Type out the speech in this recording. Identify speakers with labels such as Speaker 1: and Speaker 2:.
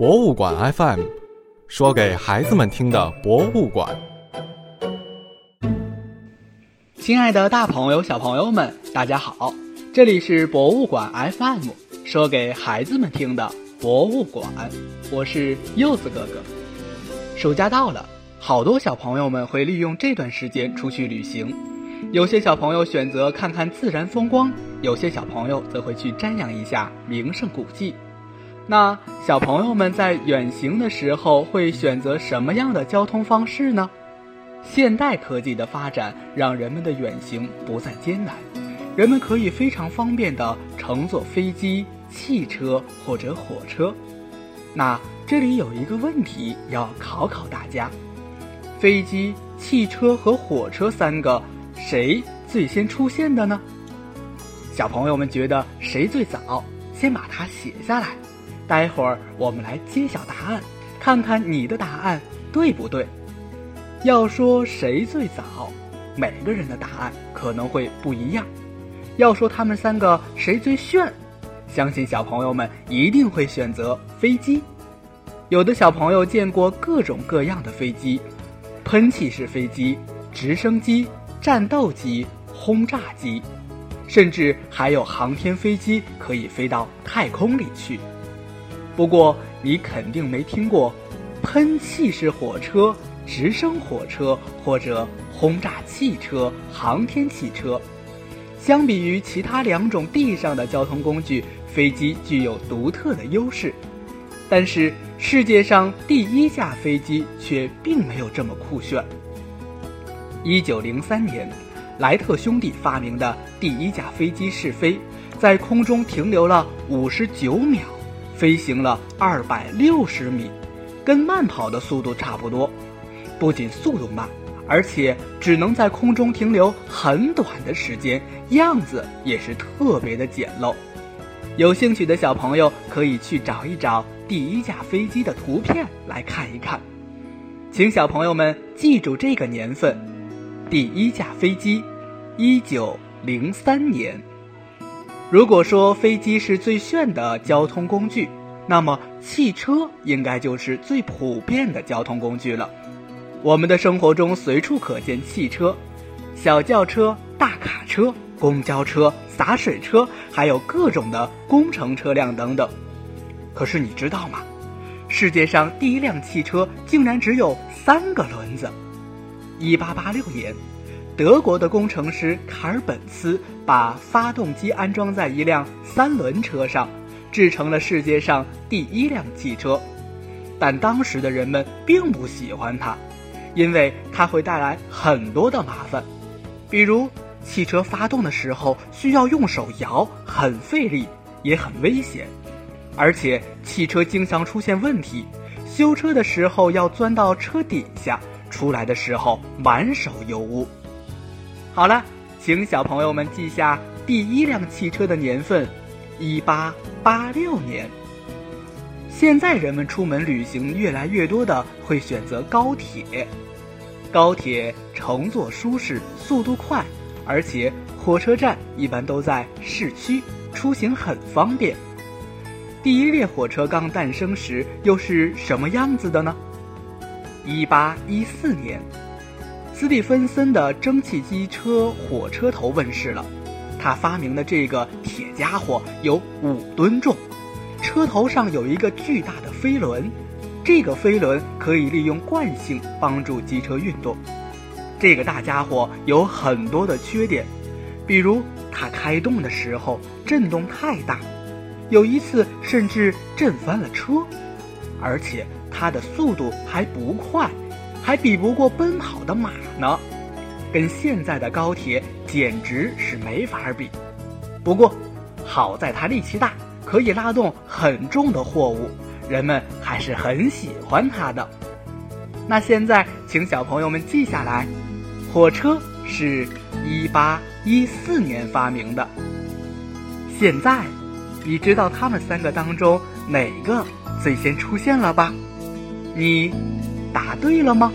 Speaker 1: 博物馆 FM，说给孩子们听的博物馆。
Speaker 2: 亲爱的，大朋友、小朋友们，大家好！这里是博物馆 FM，说给孩子们听的博物馆。我是柚子哥哥。暑假到了，好多小朋友们会利用这段时间出去旅行。有些小朋友选择看看自然风光，有些小朋友则会去瞻仰一下名胜古迹。那小朋友们在远行的时候会选择什么样的交通方式呢？现代科技的发展让人们的远行不再艰难，人们可以非常方便地乘坐飞机、汽车或者火车。那这里有一个问题要考考大家：飞机、汽车和火车三个。谁最先出现的呢？小朋友们觉得谁最早？先把它写下来，待会儿我们来揭晓答案，看看你的答案对不对。要说谁最早，每个人的答案可能会不一样。要说他们三个谁最炫，相信小朋友们一定会选择飞机。有的小朋友见过各种各样的飞机，喷气式飞机、直升机。战斗机、轰炸机，甚至还有航天飞机可以飞到太空里去。不过，你肯定没听过喷气式火车、直升火车或者轰炸汽车、航天汽车。相比于其他两种地上的交通工具，飞机具有独特的优势。但是，世界上第一架飞机却并没有这么酷炫。一九零三年，莱特兄弟发明的第一架飞机试飞，在空中停留了五十九秒，飞行了二百六十米，跟慢跑的速度差不多。不仅速度慢，而且只能在空中停留很短的时间，样子也是特别的简陋。有兴趣的小朋友可以去找一找第一架飞机的图片来看一看。请小朋友们记住这个年份。第一架飞机，一九零三年。如果说飞机是最炫的交通工具，那么汽车应该就是最普遍的交通工具了。我们的生活中随处可见汽车，小轿车、大卡车、公交车、洒水车，还有各种的工程车辆等等。可是你知道吗？世界上第一辆汽车竟然只有三个轮子。一八八六年，德国的工程师卡尔本茨把发动机安装在一辆三轮车上，制成了世界上第一辆汽车。但当时的人们并不喜欢它，因为它会带来很多的麻烦，比如汽车发动的时候需要用手摇，很费力，也很危险，而且汽车经常出现问题，修车的时候要钻到车底下。出来的时候满手油污。好了，请小朋友们记下第一辆汽车的年份，一八八六年。现在人们出门旅行越来越多的会选择高铁，高铁乘坐舒适，速度快，而且火车站一般都在市区，出行很方便。第一列火车刚诞生时又是什么样子的呢？一八一四年，斯蒂芬森的蒸汽机车火车头问世了。他发明的这个铁家伙有五吨重，车头上有一个巨大的飞轮，这个飞轮可以利用惯性帮助机车运动。这个大家伙有很多的缺点，比如它开动的时候震动太大，有一次甚至震翻了车，而且。它的速度还不快，还比不过奔跑的马呢，跟现在的高铁简直是没法比。不过，好在它力气大，可以拉动很重的货物，人们还是很喜欢它的。那现在，请小朋友们记下来，火车是一八一四年发明的。现在，你知道他们三个当中哪个最先出现了吧？你答对了吗？